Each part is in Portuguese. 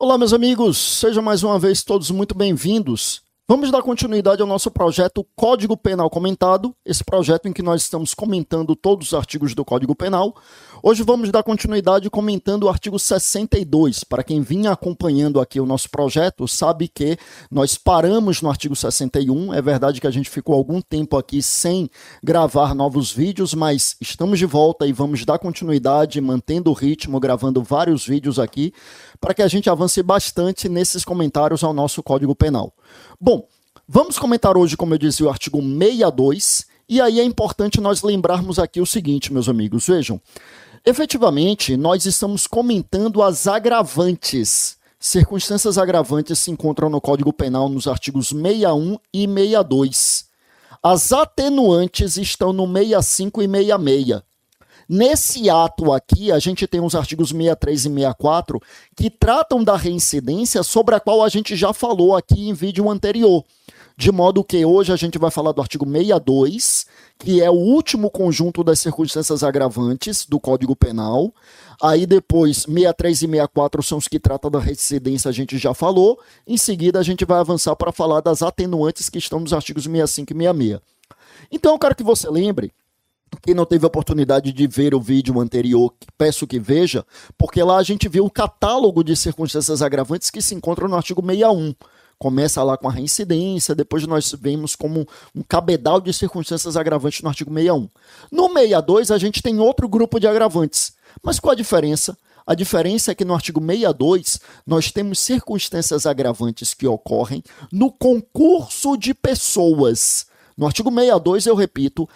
Olá, meus amigos, sejam mais uma vez todos muito bem-vindos. Vamos dar continuidade ao nosso projeto Código Penal Comentado, esse projeto em que nós estamos comentando todos os artigos do Código Penal. Hoje vamos dar continuidade comentando o artigo 62. Para quem vinha acompanhando aqui o nosso projeto, sabe que nós paramos no artigo 61. É verdade que a gente ficou algum tempo aqui sem gravar novos vídeos, mas estamos de volta e vamos dar continuidade, mantendo o ritmo, gravando vários vídeos aqui, para que a gente avance bastante nesses comentários ao nosso Código Penal. Bom, vamos comentar hoje, como eu disse, o artigo 62. E aí é importante nós lembrarmos aqui o seguinte, meus amigos, vejam. Efetivamente, nós estamos comentando as agravantes. Circunstâncias agravantes se encontram no Código Penal nos artigos 61 e 62. As atenuantes estão no 65 e 66. Nesse ato aqui, a gente tem os artigos 63 e 64 que tratam da reincidência, sobre a qual a gente já falou aqui em vídeo anterior. De modo que hoje a gente vai falar do artigo 62, que é o último conjunto das circunstâncias agravantes do Código Penal. Aí depois, 63 e 64 são os que tratam da reincidência, a gente já falou. Em seguida, a gente vai avançar para falar das atenuantes que estão nos artigos 65 e 66. Então, eu quero que você lembre quem não teve a oportunidade de ver o vídeo anterior, peço que veja, porque lá a gente viu o catálogo de circunstâncias agravantes que se encontram no artigo 61. Começa lá com a reincidência, depois nós vemos como um cabedal de circunstâncias agravantes no artigo 61. No 62, a gente tem outro grupo de agravantes. Mas qual a diferença? A diferença é que no artigo 62 nós temos circunstâncias agravantes que ocorrem no concurso de pessoas. No artigo 62, eu repito,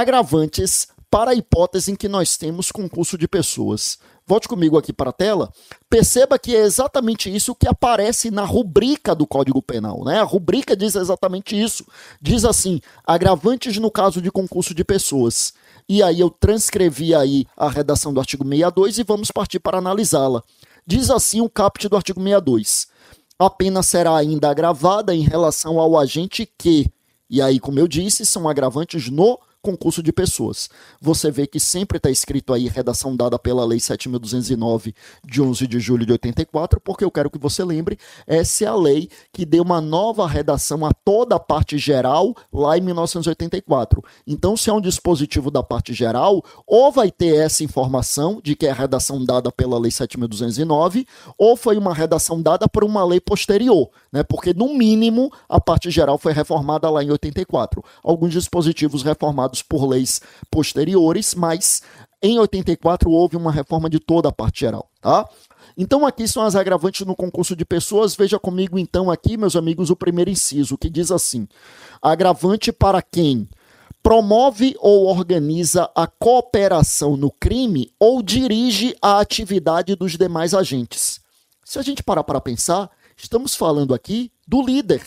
agravantes para a hipótese em que nós temos concurso de pessoas. Volte comigo aqui para a tela. Perceba que é exatamente isso que aparece na rubrica do Código Penal. Né? A rubrica diz exatamente isso. Diz assim: agravantes no caso de concurso de pessoas. E aí eu transcrevi aí a redação do artigo 62 e vamos partir para analisá-la. Diz assim o caput do artigo 62. A pena será ainda agravada em relação ao agente que, e aí, como eu disse, são agravantes no concurso de pessoas. Você vê que sempre está escrito aí redação dada pela Lei 7.209 de 11 de julho de 84, porque eu quero que você lembre, essa é a lei que deu uma nova redação a toda a parte geral lá em 1984. Então, se é um dispositivo da parte geral, ou vai ter essa informação de que é a redação dada pela Lei 7.209, ou foi uma redação dada por uma lei posterior, né? porque, no mínimo, a parte geral foi reformada lá em 84. Alguns dispositivos reformados por leis posteriores, mas em 84 houve uma reforma de toda a parte geral, tá? Então aqui são as agravantes no concurso de pessoas. Veja comigo então aqui, meus amigos, o primeiro inciso, que diz assim: agravante para quem promove ou organiza a cooperação no crime ou dirige a atividade dos demais agentes. Se a gente parar para pensar, estamos falando aqui do líder,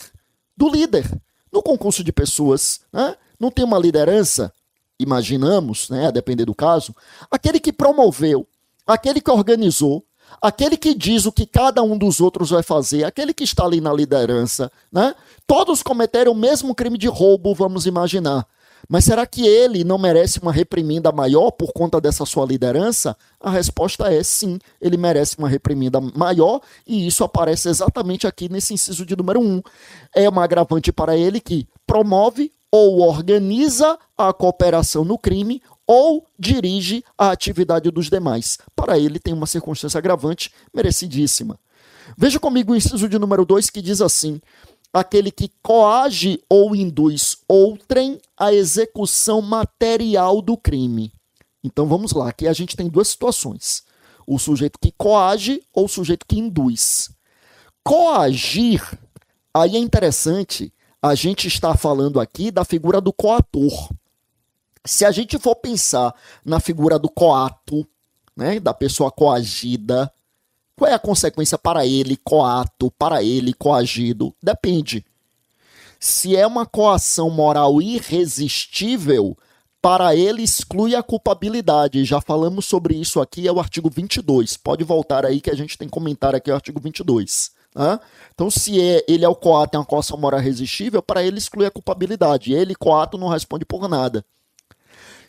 do líder no concurso de pessoas, né? Não tem uma liderança, imaginamos, né, a depender do caso, aquele que promoveu, aquele que organizou, aquele que diz o que cada um dos outros vai fazer, aquele que está ali na liderança, né? Todos cometeram o mesmo crime de roubo, vamos imaginar. Mas será que ele não merece uma reprimenda maior por conta dessa sua liderança? A resposta é sim, ele merece uma reprimenda maior e isso aparece exatamente aqui nesse inciso de número 1. Um. É uma agravante para ele que promove ou organiza a cooperação no crime ou dirige a atividade dos demais. Para ele, tem uma circunstância agravante merecidíssima. Veja comigo o inciso de número 2 que diz assim: aquele que coage ou induz outrem à execução material do crime. Então vamos lá, aqui a gente tem duas situações: o sujeito que coage ou o sujeito que induz. Coagir, aí é interessante a gente está falando aqui da figura do coator. Se a gente for pensar na figura do coato, né, da pessoa coagida, qual é a consequência para ele, coato, para ele, coagido? Depende. Se é uma coação moral irresistível, para ele exclui a culpabilidade. Já falamos sobre isso aqui, é o artigo 22. Pode voltar aí que a gente tem comentário aqui, o artigo 22. Né? Então, se é, ele é o coato tem uma coação moral resistível, para ele exclui a culpabilidade. Ele, coato, não responde por nada.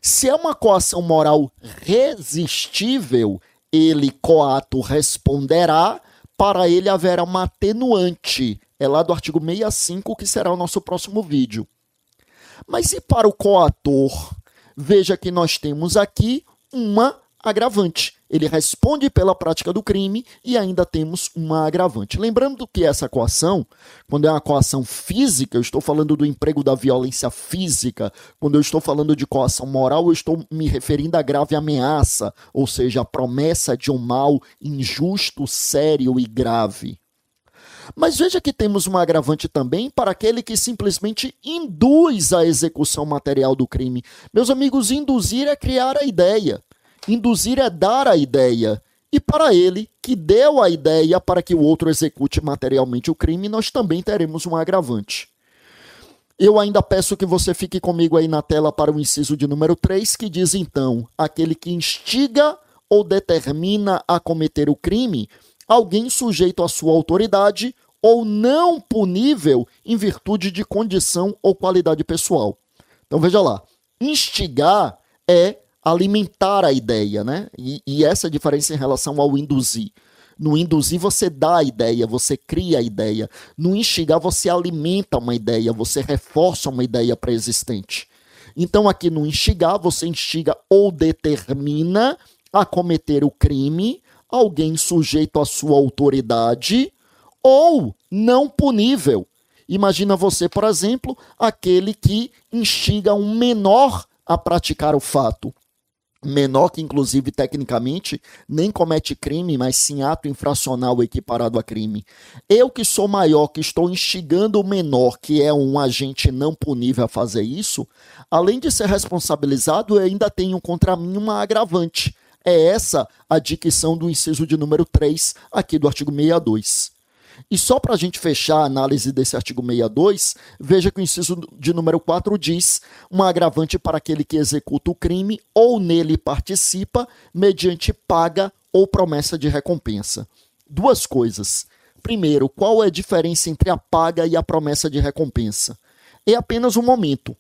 Se é uma coação moral resistível, ele, coato, responderá para ele haverá uma atenuante. É lá do artigo 65 que será o nosso próximo vídeo. Mas e para o coator? Veja que nós temos aqui uma agravante. Ele responde pela prática do crime e ainda temos uma agravante. Lembrando que essa coação, quando é uma coação física, eu estou falando do emprego da violência física. Quando eu estou falando de coação moral, eu estou me referindo à grave ameaça, ou seja, a promessa de um mal injusto, sério e grave. Mas veja que temos um agravante também para aquele que simplesmente induz a execução material do crime. Meus amigos, induzir é criar a ideia. Induzir é dar a ideia. E para ele, que deu a ideia para que o outro execute materialmente o crime, nós também teremos um agravante. Eu ainda peço que você fique comigo aí na tela para o inciso de número 3, que diz então: aquele que instiga ou determina a cometer o crime, alguém sujeito à sua autoridade ou não punível em virtude de condição ou qualidade pessoal. Então veja lá, instigar é alimentar a ideia, né? E, e essa é a diferença em relação ao induzir. No induzir, você dá a ideia, você cria a ideia. No instigar, você alimenta uma ideia, você reforça uma ideia pré-existente. Então, aqui no instigar, você instiga ou determina a cometer o crime alguém sujeito à sua autoridade ou não punível. Imagina você, por exemplo, aquele que instiga um menor a praticar o fato menor que inclusive tecnicamente nem comete crime, mas sim ato infracional equiparado a crime. Eu que sou maior, que estou instigando o menor, que é um agente não punível a fazer isso, além de ser responsabilizado, eu ainda tenho contra mim uma agravante. É essa a dicção do inciso de número 3 aqui do artigo 62. E só para a gente fechar a análise desse artigo 62, veja que o inciso de número 4 diz um agravante para aquele que executa o crime ou nele participa mediante paga ou promessa de recompensa. Duas coisas. Primeiro, qual é a diferença entre a paga e a promessa de recompensa? É apenas um momento.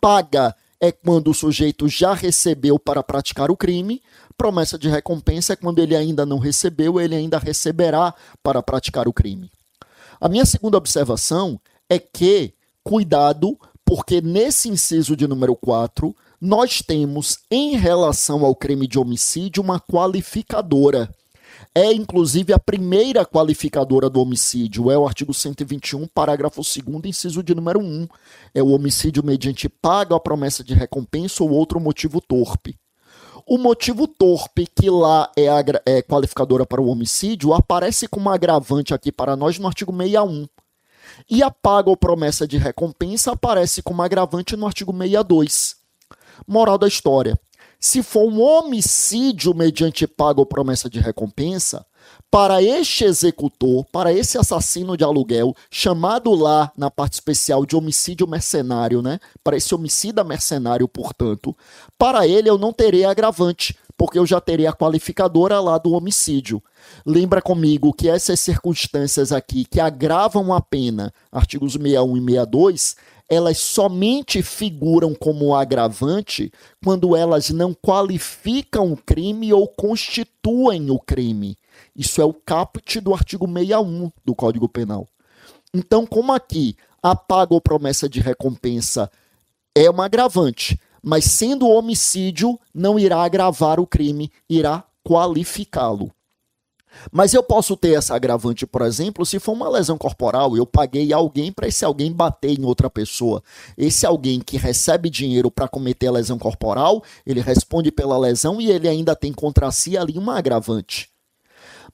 Paga é quando o sujeito já recebeu para praticar o crime, promessa de recompensa é quando ele ainda não recebeu, ele ainda receberá para praticar o crime. A minha segunda observação é que, cuidado, porque nesse inciso de número 4, nós temos, em relação ao crime de homicídio, uma qualificadora é inclusive a primeira qualificadora do homicídio, é o artigo 121, parágrafo 2 inciso de número 1. É o homicídio mediante paga a promessa de recompensa ou outro motivo torpe. O motivo torpe, que lá é, é qualificadora para o homicídio, aparece como agravante aqui para nós no artigo 61. E a paga ou promessa de recompensa aparece como agravante no artigo 62. Moral da história: se for um homicídio mediante pago ou promessa de recompensa, para este executor, para esse assassino de aluguel, chamado lá na parte especial de homicídio mercenário, né? Para esse homicida mercenário, portanto, para ele eu não terei agravante, porque eu já terei a qualificadora lá do homicídio. Lembra comigo que essas circunstâncias aqui que agravam a pena, artigos 61 e 62, elas somente figuram como agravante quando elas não qualificam o crime ou constituem o crime. Isso é o caput do artigo 61 do Código Penal. Então, como aqui a paga ou promessa de recompensa é uma agravante, mas sendo homicídio, não irá agravar o crime, irá qualificá-lo. Mas eu posso ter essa agravante, por exemplo, se for uma lesão corporal, eu paguei alguém para esse alguém bater em outra pessoa. Esse alguém que recebe dinheiro para cometer a lesão corporal, ele responde pela lesão e ele ainda tem contra si ali uma agravante.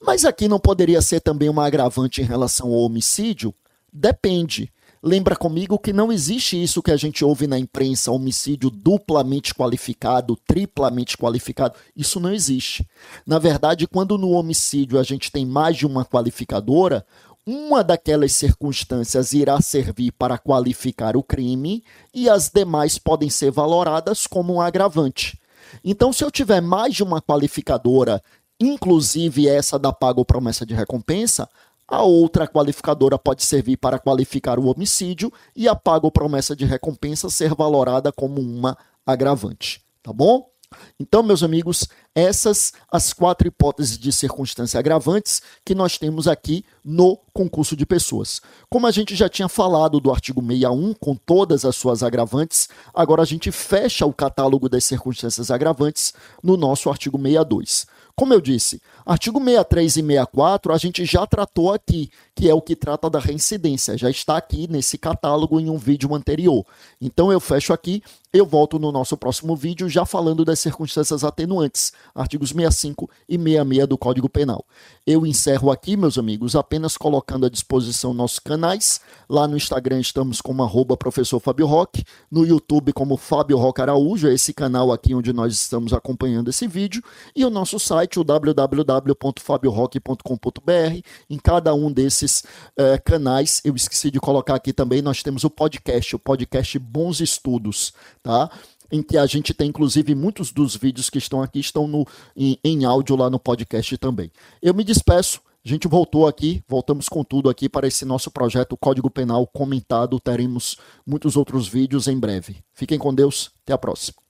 Mas aqui não poderia ser também uma agravante em relação ao homicídio? Depende. Lembra comigo que não existe isso que a gente ouve na imprensa, homicídio duplamente qualificado, triplamente qualificado. Isso não existe. Na verdade, quando no homicídio a gente tem mais de uma qualificadora, uma daquelas circunstâncias irá servir para qualificar o crime e as demais podem ser valoradas como um agravante. Então, se eu tiver mais de uma qualificadora, inclusive essa da paga ou promessa de recompensa, a outra qualificadora pode servir para qualificar o homicídio e a paga ou promessa de recompensa ser valorada como uma agravante, tá bom? Então, meus amigos, essas as quatro hipóteses de circunstância agravantes que nós temos aqui no concurso de pessoas. Como a gente já tinha falado do artigo 61 com todas as suas agravantes, agora a gente fecha o catálogo das circunstâncias agravantes no nosso artigo 62. Como eu disse, artigo 63 e 64 a gente já tratou aqui, que é o que trata da reincidência. Já está aqui nesse catálogo em um vídeo anterior. Então eu fecho aqui, eu volto no nosso próximo vídeo já falando das circunstâncias atenuantes, artigos 65 e 66 do Código Penal. Eu encerro aqui, meus amigos, apenas colocando à disposição nossos canais. Lá no Instagram estamos como arroba professor Fábio Roque, no YouTube como Fábio Roque Araújo, é esse canal aqui onde nós estamos acompanhando esse vídeo, e o nosso site o www.fabiorock.com.br. Em cada um desses uh, canais, eu esqueci de colocar aqui também, nós temos o podcast, o podcast Bons Estudos, tá? Em que a gente tem, inclusive, muitos dos vídeos que estão aqui estão no, em, em áudio lá no podcast também. Eu me despeço, a gente voltou aqui, voltamos com tudo aqui para esse nosso projeto Código Penal comentado. Teremos muitos outros vídeos em breve. Fiquem com Deus, até a próxima.